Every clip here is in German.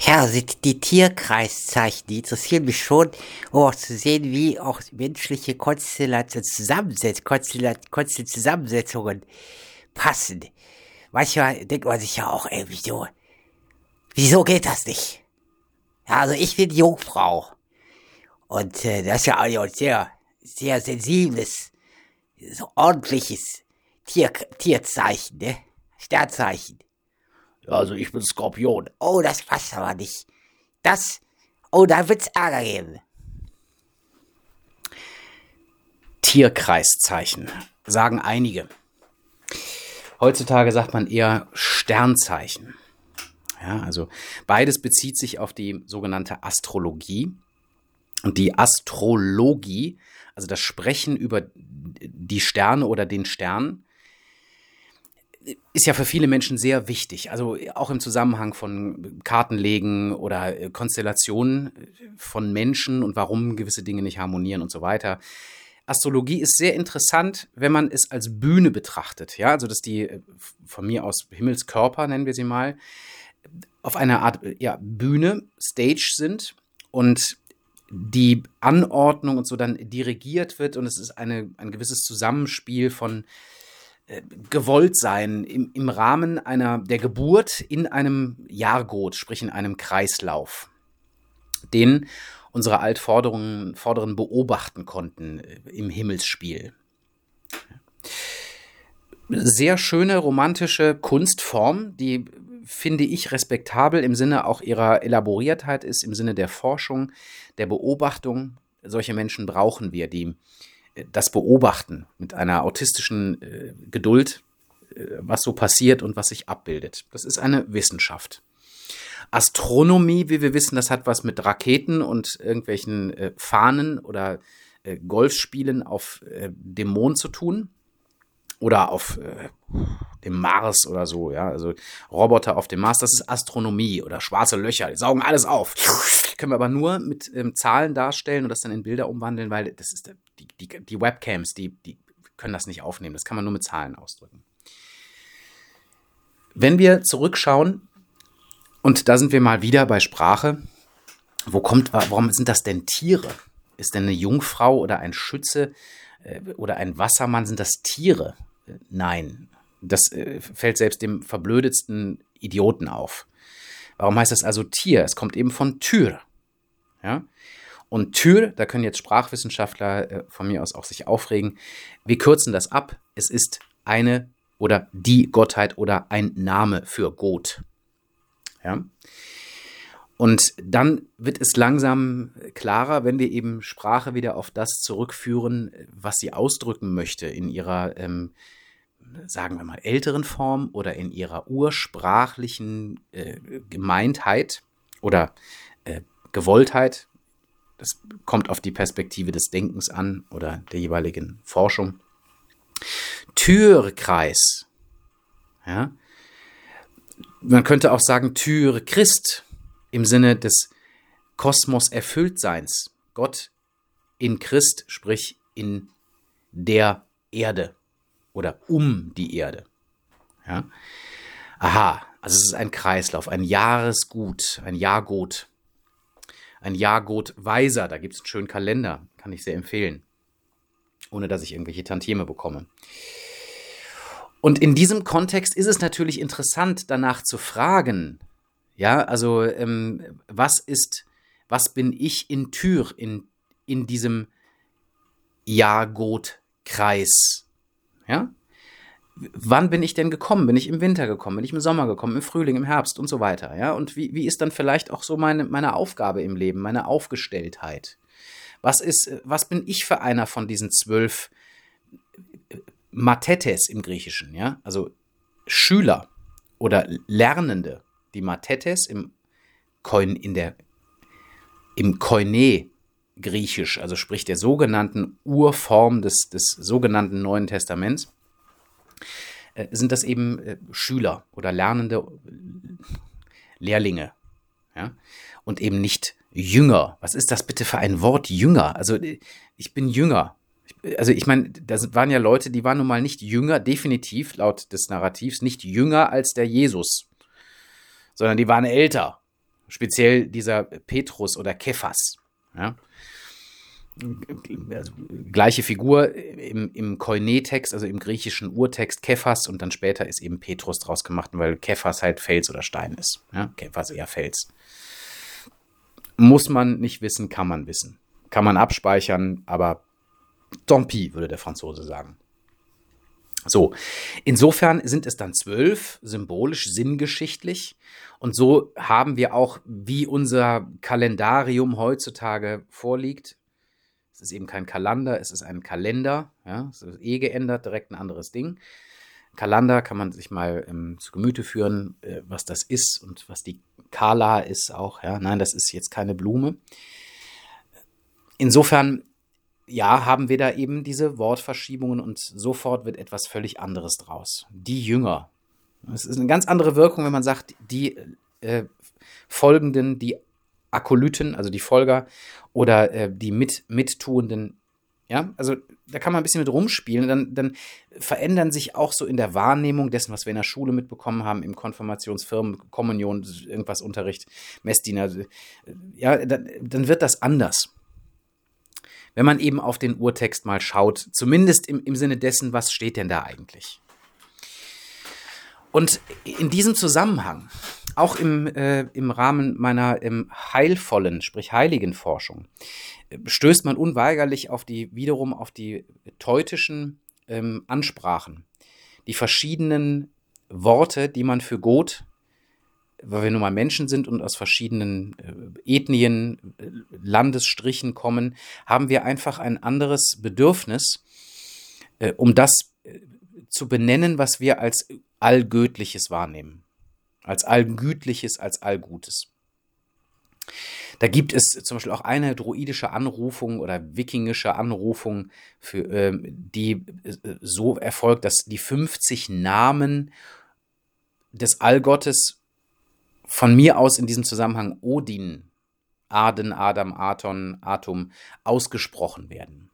Ja, also die Tierkreiszeichen, die interessieren mich schon, um auch zu sehen, wie auch menschliche Konstellationen Zusammensett Konstell Zusammensetzungen passen. Manchmal denkt man sich ja auch, ey, wieso, wieso geht das nicht? Ja, also ich bin Jungfrau. Und äh, das ist ja auch ein sehr, sehr sensibles, so ordentliches Tier, Tierzeichen, ne? Sternzeichen. Also ich bin Skorpion. Oh, das passt aber nicht. Das, oh, da wird's Ärger geben. Tierkreiszeichen, sagen einige. Heutzutage sagt man eher Sternzeichen. Ja, also beides bezieht sich auf die sogenannte Astrologie. Und die Astrologie, also das Sprechen über die Sterne oder den Stern, ist ja für viele Menschen sehr wichtig. Also auch im Zusammenhang von Kartenlegen oder Konstellationen von Menschen und warum gewisse Dinge nicht harmonieren und so weiter. Astrologie ist sehr interessant, wenn man es als Bühne betrachtet. Ja, also dass die von mir aus Himmelskörper, nennen wir sie mal, auf einer Art ja, Bühne, Stage sind und die Anordnung und so dann dirigiert wird und es ist eine, ein gewisses Zusammenspiel von äh, gewollt sein im, im Rahmen einer der Geburt in einem Jahrgot, sprich in einem Kreislauf, den unsere Altvorderen Vorderen beobachten konnten äh, im Himmelsspiel. Sehr schöne romantische Kunstform, die finde ich respektabel im Sinne auch ihrer Elaboriertheit ist, im Sinne der Forschung, der Beobachtung. Solche Menschen brauchen wir, die das beobachten mit einer autistischen äh, Geduld, äh, was so passiert und was sich abbildet. Das ist eine Wissenschaft. Astronomie, wie wir wissen, das hat was mit Raketen und irgendwelchen äh, Fahnen oder äh, Golfspielen auf äh, dem Mond zu tun oder auf äh, dem Mars oder so, ja, also Roboter auf dem Mars, das ist Astronomie oder schwarze Löcher, die saugen alles auf. Können wir aber nur mit ähm, Zahlen darstellen und das dann in Bilder umwandeln, weil das ist die, die, die Webcams, die, die können das nicht aufnehmen. Das kann man nur mit Zahlen ausdrücken. Wenn wir zurückschauen, und da sind wir mal wieder bei Sprache, wo kommt, warum sind das denn Tiere? Ist denn eine Jungfrau oder ein Schütze äh, oder ein Wassermann, sind das Tiere? Nein, das äh, fällt selbst dem verblödetsten Idioten auf. Warum heißt das also Tier? Es kommt eben von Tür. Ja? Und Tür, da können jetzt Sprachwissenschaftler äh, von mir aus auch sich aufregen. Wir kürzen das ab. Es ist eine oder die Gottheit oder ein Name für Gott. Ja? Und dann wird es langsam klarer, wenn wir eben Sprache wieder auf das zurückführen, was sie ausdrücken möchte in ihrer ähm, sagen wir mal, älteren Form oder in ihrer ursprachlichen äh, Gemeintheit oder äh, Gewolltheit. Das kommt auf die Perspektive des Denkens an oder der jeweiligen Forschung. Türkreis. Ja. Man könnte auch sagen Tür Christ im Sinne des Kosmos Erfülltseins. Gott in Christ, sprich in der Erde oder um die Erde. Ja? Aha, also es ist ein Kreislauf, ein Jahresgut, ein Jahrgut, ein Jahrgut Weiser. Da gibt es einen schönen Kalender, kann ich sehr empfehlen, ohne dass ich irgendwelche Tantieme bekomme. Und in diesem Kontext ist es natürlich interessant, danach zu fragen, ja, also ähm, was ist, was bin ich in Tür, in, in diesem Jahrgut-Kreis? Ja? Wann bin ich denn gekommen? Bin ich im Winter gekommen? Bin ich im Sommer gekommen? Im Frühling, im Herbst und so weiter? Ja? Und wie, wie ist dann vielleicht auch so meine, meine Aufgabe im Leben, meine Aufgestelltheit? Was ist, was bin ich für einer von diesen zwölf Matetes im Griechischen? Ja? Also Schüler oder Lernende. Die Matetes im Koin, in der, im Koine Griechisch, also sprich der sogenannten Urform des, des sogenannten Neuen Testaments, äh, sind das eben äh, Schüler oder lernende Lehrlinge. Ja? Und eben nicht Jünger. Was ist das bitte für ein Wort Jünger? Also äh, ich bin Jünger. Also ich meine, das waren ja Leute, die waren nun mal nicht jünger, definitiv laut des Narrativs, nicht jünger als der Jesus, sondern die waren älter. Speziell dieser Petrus oder Kephas. Ja? Gleiche Figur im, im Koine-Text, also im griechischen Urtext Kephas und dann später ist eben Petrus draus gemacht, weil Kephas halt Fels oder Stein ist. Ja? Kephas eher Fels. Muss man nicht wissen, kann man wissen. Kann man abspeichern, aber tant pis, würde der Franzose sagen. So, insofern sind es dann zwölf, symbolisch, sinngeschichtlich. Und so haben wir auch, wie unser Kalendarium heutzutage vorliegt, es ist eben kein Kalender, es ist ein Kalender. Ja, es ist eh geändert, direkt ein anderes Ding. Kalender kann man sich mal ähm, zu Gemüte führen, äh, was das ist und was die Kala ist auch. Ja, nein, das ist jetzt keine Blume. Insofern ja, haben wir da eben diese Wortverschiebungen und sofort wird etwas völlig anderes draus. Die Jünger. Es ist eine ganz andere Wirkung, wenn man sagt, die äh, Folgenden, die Akolyten, also die Folger oder äh, die mit, Mittuenden. Ja, also da kann man ein bisschen mit rumspielen. Dann, dann verändern sich auch so in der Wahrnehmung dessen, was wir in der Schule mitbekommen haben, im Konfirmationsfirmen, Kommunion, irgendwas Unterricht, Messdiener. Äh, ja, dann, dann wird das anders wenn man eben auf den Urtext mal schaut, zumindest im, im Sinne dessen, was steht denn da eigentlich. Und in diesem Zusammenhang, auch im, äh, im Rahmen meiner im heilvollen, sprich heiligen Forschung, stößt man unweigerlich auf die, wiederum auf die teutischen ähm, Ansprachen, die verschiedenen Worte, die man für Gott weil wir nun mal Menschen sind und aus verschiedenen äh, Ethnien, äh, Landesstrichen kommen, haben wir einfach ein anderes Bedürfnis, äh, um das äh, zu benennen, was wir als Allgötliches wahrnehmen. Als Allgütliches, als Allgutes. Da gibt es zum Beispiel auch eine druidische Anrufung oder wikingische Anrufung, für, ähm, die äh, so erfolgt, dass die 50 Namen des Allgottes von mir aus in diesem Zusammenhang Odin, Aden, Adam, Aton, Atom ausgesprochen werden.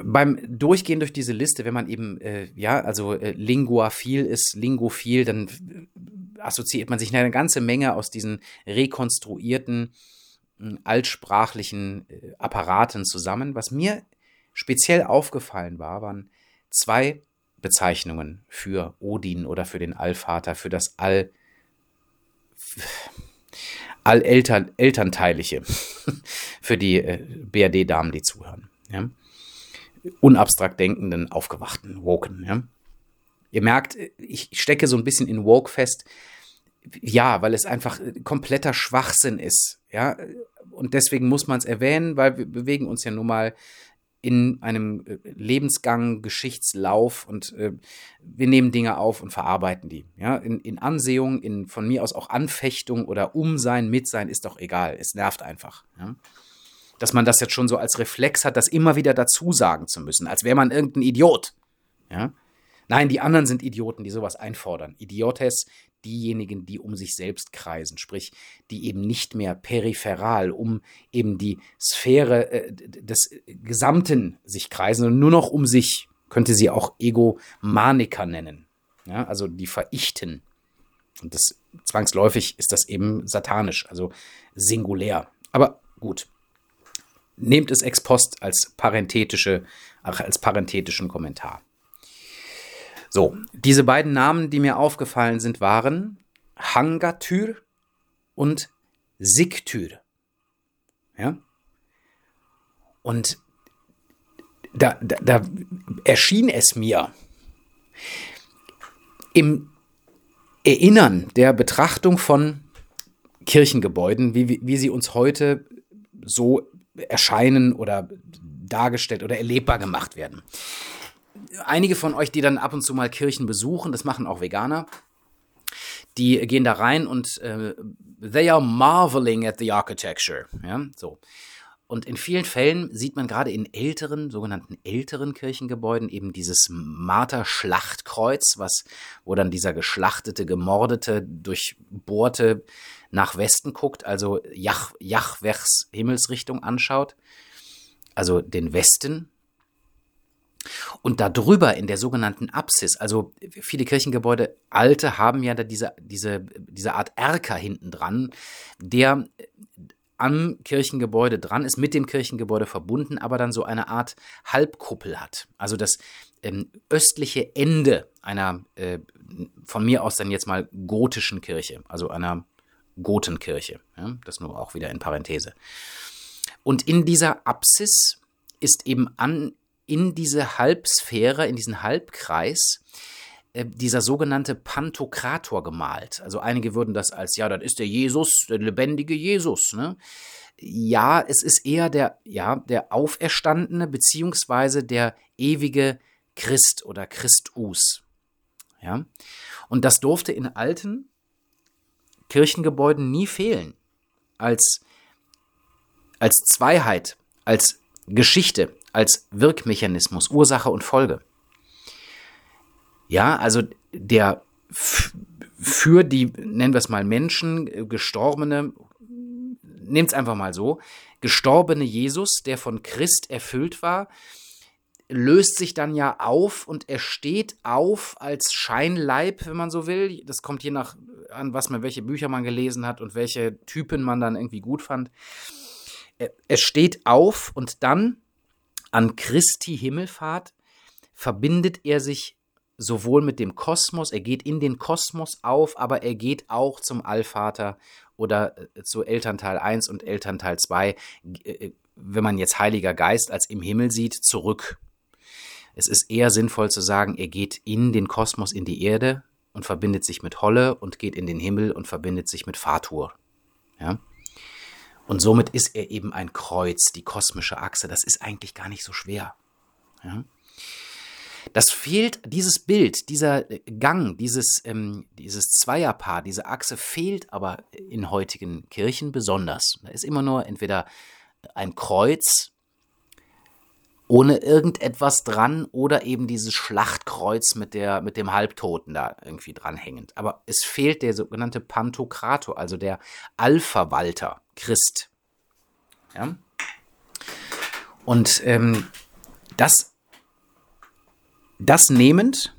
Beim Durchgehen durch diese Liste, wenn man eben, äh, ja, also äh, linguaphil ist, lingophil, dann äh, assoziiert man sich eine ganze Menge aus diesen rekonstruierten äh, altsprachlichen äh, Apparaten zusammen. Was mir speziell aufgefallen war, waren zwei Bezeichnungen für Odin oder für den Allvater, für das All alleltern, elternteilige für die äh, BRD-Damen, die zuhören. Ja? Unabstrakt denkenden, aufgewachten, woken. Ja? Ihr merkt, ich stecke so ein bisschen in woke fest. Ja, weil es einfach kompletter Schwachsinn ist. Ja, und deswegen muss man es erwähnen, weil wir bewegen uns ja nun mal in einem äh, Lebensgang, Geschichtslauf und äh, wir nehmen Dinge auf und verarbeiten die. Ja, in, in Ansehung, in von mir aus auch Anfechtung oder Umsein, Mitsein ist doch egal. Es nervt einfach. Ja? Dass man das jetzt schon so als Reflex hat, das immer wieder dazu sagen zu müssen, als wäre man irgendein Idiot. Ja? Nein, die anderen sind Idioten, die sowas einfordern. Idiotes, diejenigen, die um sich selbst kreisen, sprich, die eben nicht mehr peripheral um eben die Sphäre äh, des Gesamten sich kreisen, sondern nur noch um sich, könnte sie auch Egomaniker nennen. Ja, also die verichten. Und das zwangsläufig ist das eben satanisch, also singulär. Aber gut. Nehmt es ex post als parenthetische, als parenthetischen Kommentar. So, diese beiden Namen, die mir aufgefallen sind, waren Hangatür und Siktür. Ja? Und da, da, da erschien es mir im Erinnern der Betrachtung von Kirchengebäuden, wie, wie sie uns heute so erscheinen oder dargestellt oder erlebbar gemacht werden einige von euch, die dann ab und zu mal Kirchen besuchen, das machen auch Veganer, die gehen da rein und äh, they are marveling at the architecture. Ja, so. Und in vielen Fällen sieht man gerade in älteren, sogenannten älteren Kirchengebäuden eben dieses Marter-Schlachtkreuz, was, wo dann dieser geschlachtete, gemordete, durchbohrte nach Westen guckt, also Jach, Jachwechs Himmelsrichtung anschaut, also den Westen Und darüber in der sogenannten Apsis, also viele Kirchengebäude, alte, haben ja da diese, diese, diese Art Erker hinten dran, der am Kirchengebäude dran ist, mit dem Kirchengebäude verbunden, aber dann so eine Art Halbkuppel hat. Also das ähm, östliche Ende einer, äh, von mir aus dann jetzt mal gotischen Kirche, also einer Gotenkirche. Ja, das nur auch wieder in Parenthese. Und in dieser Apsis ist eben an, in diese Halbsphäre, in diesen Halbkreis, äh, dieser sogenannte Pantokrator gemalt. Also einige würden das als, ja, das ist der Jesus, der lebendige Jesus. Ne? Ja, es ist eher der, ja, der Auferstandene beziehungsweise der ewige Christ oder Christus. Ja? Und das durfte in alten Kirchengebäuden nie fehlen. Als, als Zweiheit, als Geschichte, als Wirkmechanismus, Ursache und Folge. Ja, also der für die, nennen wir es mal Menschen, äh, gestorbene, nehmt es einfach mal so, gestorbene Jesus, der von Christ erfüllt war, löst sich dann ja auf und er steht auf als Scheinleib, wenn man so will. Das kommt je nach an, was man, welche Bücher man gelesen hat und welche Typen man dann irgendwie gut fand. Er steht auf und dann an Christi Himmelfahrt verbindet er sich sowohl mit dem Kosmos, er geht in den Kosmos auf, aber er geht auch zum Allvater oder äh, zu Elternteil 1 und Elternteil 2, äh, wenn man jetzt Heiliger Geist als im Himmel sieht, zurück. Es ist eher sinnvoll zu sagen, er geht in den Kosmos, in die Erde und verbindet sich mit Holle und geht in den Himmel und verbindet sich mit Fatur. Ja? Und somit ist er eben ein Kreuz, die kosmische Achse. Das ist eigentlich gar nicht so schwer. Ja? Das fehlt, dieses Bild, dieser Gang, dieses, ähm, dieses Zweierpaar, diese Achse fehlt aber in heutigen Kirchen besonders. Da ist immer nur entweder ein Kreuz ohne irgendetwas dran oder eben dieses Schlachtkreuz mit, der, mit dem Halbtoten da irgendwie dranhängend. Aber es fehlt der sogenannte Pantokrator, also der Allverwalter, Christ. Ja? Und ähm, das das nehmend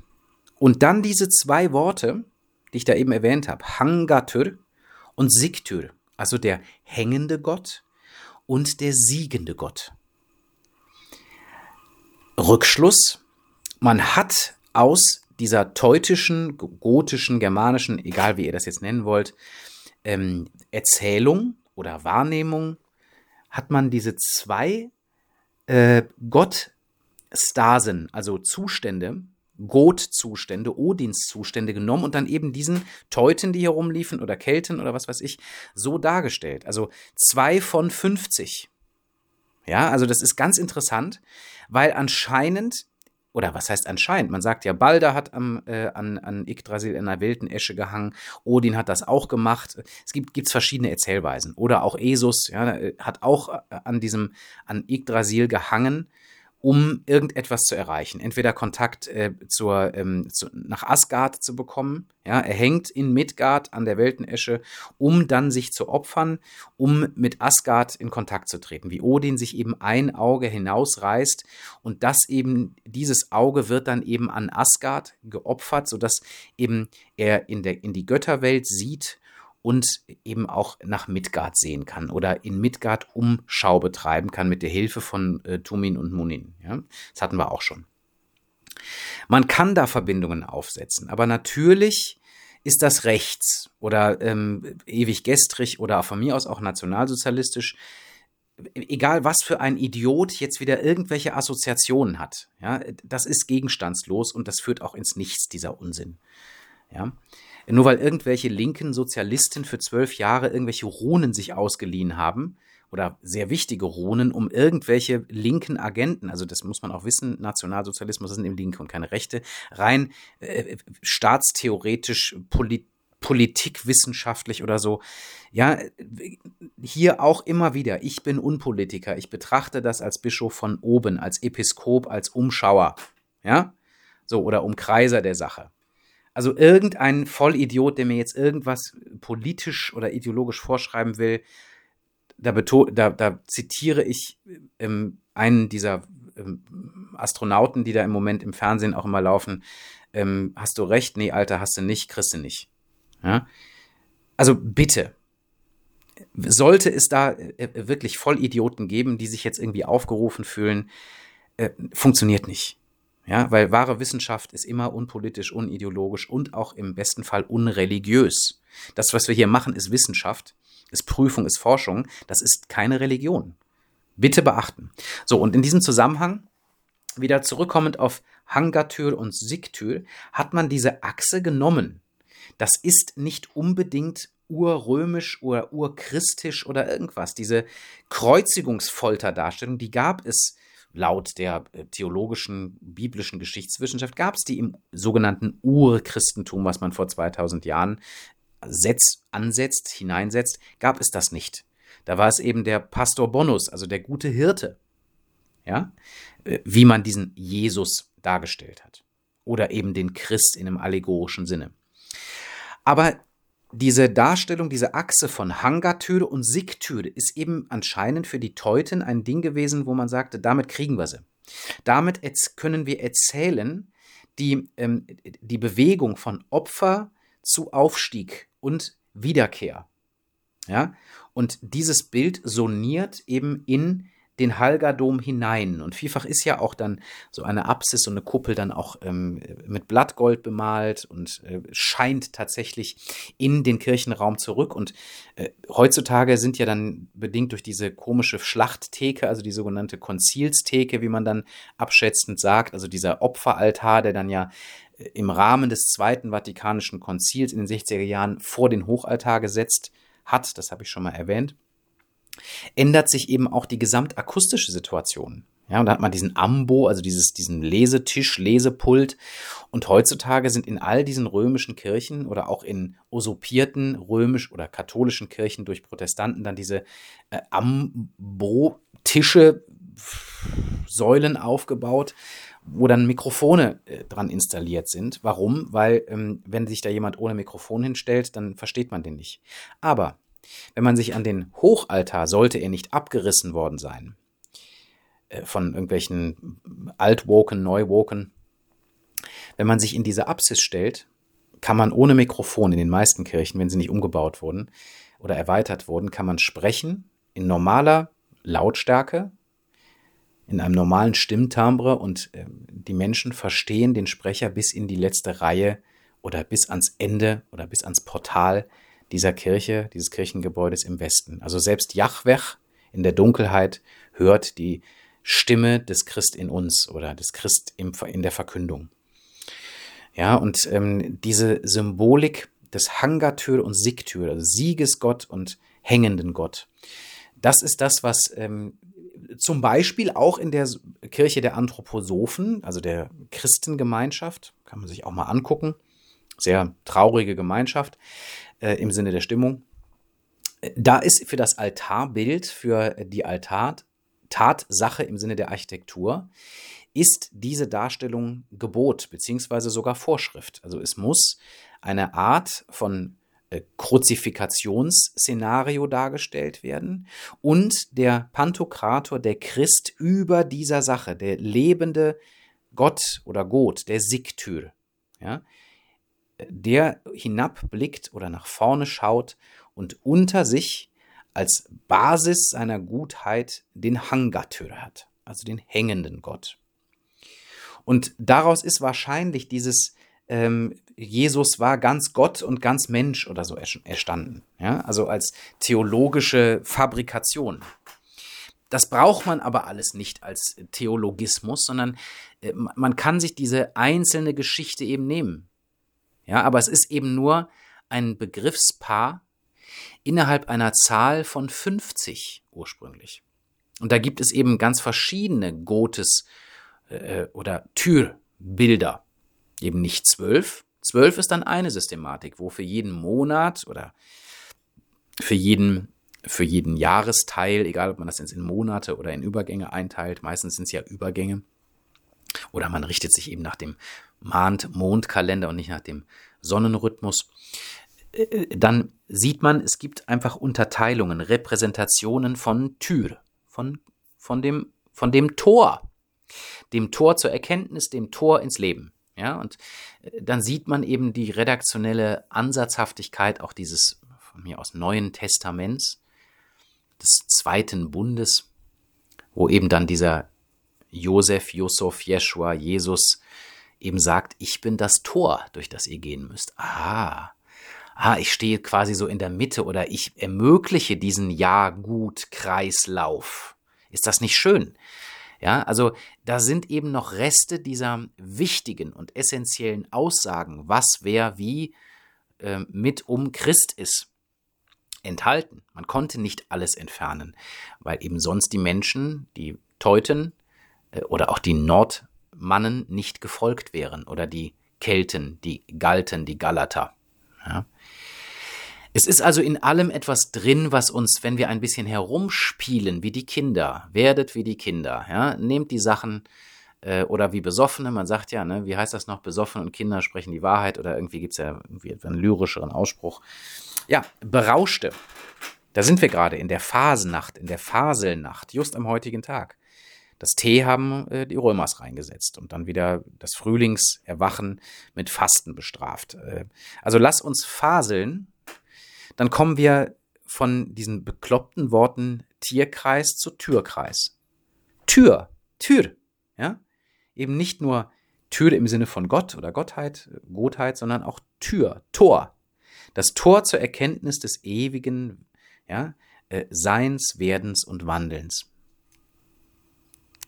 und dann diese zwei Worte, die ich da eben erwähnt habe, Hangatür und Sigtür, also der hängende Gott und der siegende Gott. Rückschluss, man hat aus dieser teutischen, gotischen, germanischen, egal wie ihr das jetzt nennen wollt, ähm, Erzählung oder Wahrnehmung, hat man diese zwei äh, Gott Stasen, also Zustände, Goth-Zustände, Odins-Zustände genommen und dann eben diesen Teuten, die hier rumliefen oder Kelten oder was weiß ich, so dargestellt. Also zwei von 50. Ja, also das ist ganz interessant, weil anscheinend, oder was heißt anscheinend, man sagt ja, Balder hat am, äh, an, an Yggdrasil in einer wilden Esche gehangen, Odin hat das auch gemacht. Es gibt gibt's verschiedene Erzählweisen. Oder auch Esus ja, hat auch äh, an diesem, an Yggdrasil gehangen um irgendetwas zu erreichen. Entweder Kontakt äh, zur, ähm, zu, nach Asgard zu bekommen. Ja, er hängt in Midgard an der Weltenesche, um dann sich zu opfern, um mit Asgard in Kontakt zu treten. Wie Odin sich eben ein Auge hinausreißt und das eben, dieses Auge wird dann eben an Asgard geopfert, sodass eben er in, der, in die Götterwelt sieht und eben auch nach Midgard sehen kann oder in Midgard Umschau betreiben kann mit der Hilfe von äh, Tumin und Munin. Ja? Das hatten wir auch schon. Man kann da Verbindungen aufsetzen, aber natürlich ist das rechts oder ähm, ewig gestrig oder von mir aus auch nationalsozialistisch. Egal was für ein Idiot jetzt wieder irgendwelche Assoziationen hat, ja, das ist gegenstandslos und das führt auch ins Nichts, dieser Unsinn. Ja. Nur weil irgendwelche linken Sozialisten für zwölf Jahre irgendwelche Runen sich ausgeliehen haben, oder sehr wichtige Runen, um irgendwelche linken Agenten, also das muss man auch wissen, Nationalsozialismus sind eben Linke und keine Rechte, rein äh, staatstheoretisch, polit politikwissenschaftlich oder so. Ja, hier auch immer wieder, ich bin Unpolitiker, ich betrachte das als Bischof von oben, als Episkop, als Umschauer, ja, so, oder Umkreiser der Sache. Also irgendein Vollidiot, der mir jetzt irgendwas politisch oder ideologisch vorschreiben will, da, da, da zitiere ich ähm, einen dieser ähm, Astronauten, die da im Moment im Fernsehen auch immer laufen, ähm, hast du recht, nee, Alter, hast du nicht, kriegst du nicht. Ja? Also bitte, sollte es da äh, wirklich Vollidioten geben, die sich jetzt irgendwie aufgerufen fühlen, äh, funktioniert nicht. Ja, weil wahre Wissenschaft ist immer unpolitisch, unideologisch und auch im besten Fall unreligiös. Das, was wir hier machen, ist Wissenschaft, ist Prüfung, ist Forschung. Das ist keine Religion. Bitte beachten. So, und in diesem Zusammenhang, wieder zurückkommend auf Hangatür und Siktür, hat man diese Achse genommen. Das ist nicht unbedingt urrömisch oder urchristisch oder irgendwas. Diese Kreuzigungsfolterdarstellung, die gab es laut der äh, theologischen, biblischen Geschichtswissenschaft, gab es die im sogenannten Urchristentum, was man vor 2000 Jahren setzt, ansetzt, hineinsetzt, gab es das nicht. Da war es eben der Pastor Bonus, also der gute Hirte, ja, äh, wie man diesen Jesus dargestellt hat. Oder eben den Christ in einem allegorischen Sinne. Aber diese Darstellung, diese Achse von Hangatüre und Siktüre ist eben anscheinend für die Teuten ein Ding gewesen, wo man sagte, damit kriegen wir sie. Damit können wir erzählen, die, ähm, die Bewegung von Opfer zu Aufstieg und Wiederkehr. Ja? Und dieses Bild soniert eben in den Halgadom hinein. Und vielfach ist ja auch dann so eine Apsis, so eine Kuppel dann auch ähm, mit Blattgold bemalt und äh, scheint tatsächlich in den Kirchenraum zurück. Und äh, heutzutage sind ja dann bedingt durch diese komische Schlachttheke, also die sogenannte Konzilstheke, wie man dann abschätzend sagt, also dieser Opferaltar, der dann ja äh, im Rahmen des Zweiten Vatikanischen Konzils in den 60er Jahren vor den Hochaltar gesetzt hat, das habe ich schon mal erwähnt ändert sich eben auch die gesamtakustische Situation. Ja, und da hat man diesen Ambo, also dieses, diesen Lesetisch, Lesepult. Und heutzutage sind in all diesen römischen Kirchen oder auch in usurpierten römisch- oder katholischen Kirchen durch Protestanten dann diese äh, Ambo-Tische, Säulen aufgebaut, wo dann Mikrofone äh, dran installiert sind. Warum? Weil, ähm, wenn sich da jemand ohne Mikrofon hinstellt, dann versteht man den nicht. Aber wenn man sich an den Hochaltar, sollte er nicht abgerissen worden sein, äh, von irgendwelchen Altwoken, Neuwoken, wenn man sich in diese Apsis stellt, kann man ohne Mikrofon in den meisten Kirchen, wenn sie nicht umgebaut wurden oder erweitert wurden, kann man sprechen in normaler Lautstärke, in einem normalen Stimmtimbre und äh, die Menschen verstehen den Sprecher bis in die letzte Reihe oder bis ans Ende oder bis ans Portal dieser Kirche, dieses Kirchengebäudes im Westen. Also selbst Jahweh in der Dunkelheit hört die Stimme des Christ in uns oder des Christ in der Verkündung. Ja, und ähm, diese Symbolik des Hangatür und Sigtür, also Siegesgott und hängenden Gott, das ist das, was ähm, zum Beispiel auch in der Kirche der Anthroposophen, also der Christengemeinschaft, kann man sich auch mal angucken, sehr traurige Gemeinschaft, äh, im Sinne der Stimmung. Da ist für das Altarbild, für die Altar-Tatsache im Sinne der Architektur, ist diese Darstellung Gebot beziehungsweise sogar Vorschrift. Also es muss eine Art von äh, Kruzifikationsszenario dargestellt werden und der Pantokrator, der Christ über dieser Sache, der lebende Gott oder Gott, der Siktür, ja, der hinabblickt oder nach vorne schaut und unter sich als Basis seiner Gutheit den Hangatür hat, also den hängenden Gott. Und daraus ist wahrscheinlich dieses ähm, Jesus war ganz Gott und ganz Mensch oder so erstanden. Ja? Also als theologische Fabrikation. Das braucht man aber alles nicht als Theologismus, sondern äh, man kann sich diese einzelne Geschichte eben nehmen. Ja, aber es ist eben nur ein Begriffspaar innerhalb einer Zahl von 50 ursprünglich. Und da gibt es eben ganz verschiedene Gotes äh, oder Türbilder. Eben nicht zwölf. Zwölf ist dann eine Systematik, wo für jeden Monat oder für jeden, für jeden Jahresteil, egal ob man das jetzt in Monate oder in Übergänge einteilt, meistens sind es ja Übergänge, oder man richtet sich eben nach dem Mond-Mondkalender und nicht nach dem Sonnenrhythmus. Äh, dann sieht man, es gibt einfach Unterteilungen, Repräsentationen von Tür, von, von, dem, von dem Tor. dem Tor zur Erkenntnis, dem Tor ins Leben. Ja, und äh, dann sieht man eben die redaktionelle Ansatzhaftigkeit auch dieses von mir aus Neuen Testaments, des zweiten Bundes, wo eben dann dieser Josef, Yusuf, Jeschua, Jesus eben sagt, ich bin das Tor, durch das ihr gehen müsst. Ah, ah, ich stehe quasi so in der Mitte oder ich ermögliche diesen Ja-Gut-Kreislauf. Ist das nicht schön? Ja, also da sind eben noch Reste dieser wichtigen und essentiellen Aussagen, was, wer, wie äh, mit um Christ ist, enthalten. Man konnte nicht alles entfernen, weil eben sonst die Menschen, die Teuten oder auch die Nordmannen nicht gefolgt wären oder die Kelten, die Galten, die Galater. Ja. Es ist also in allem etwas drin, was uns, wenn wir ein bisschen herumspielen, wie die Kinder, werdet wie die Kinder, ja, nehmt die Sachen äh, oder wie Besoffene, man sagt ja, ne, wie heißt das noch, Besoffene und Kinder sprechen die Wahrheit oder irgendwie gibt es ja irgendwie einen lyrischeren Ausspruch. Ja, Berauschte. Da sind wir gerade in der Phasennacht, in der Faselnacht, just am heutigen Tag. Das Tee haben äh, die Römers reingesetzt und dann wieder das Frühlingserwachen mit Fasten bestraft. Äh, also lass uns faseln, dann kommen wir von diesen bekloppten Worten Tierkreis zu Türkreis. Tür, Tür, ja? Eben nicht nur Tür im Sinne von Gott oder Gottheit, Gottheit, sondern auch Tür, Tor. Das Tor zur Erkenntnis des ewigen ja, äh, Seins, Werdens und Wandelns.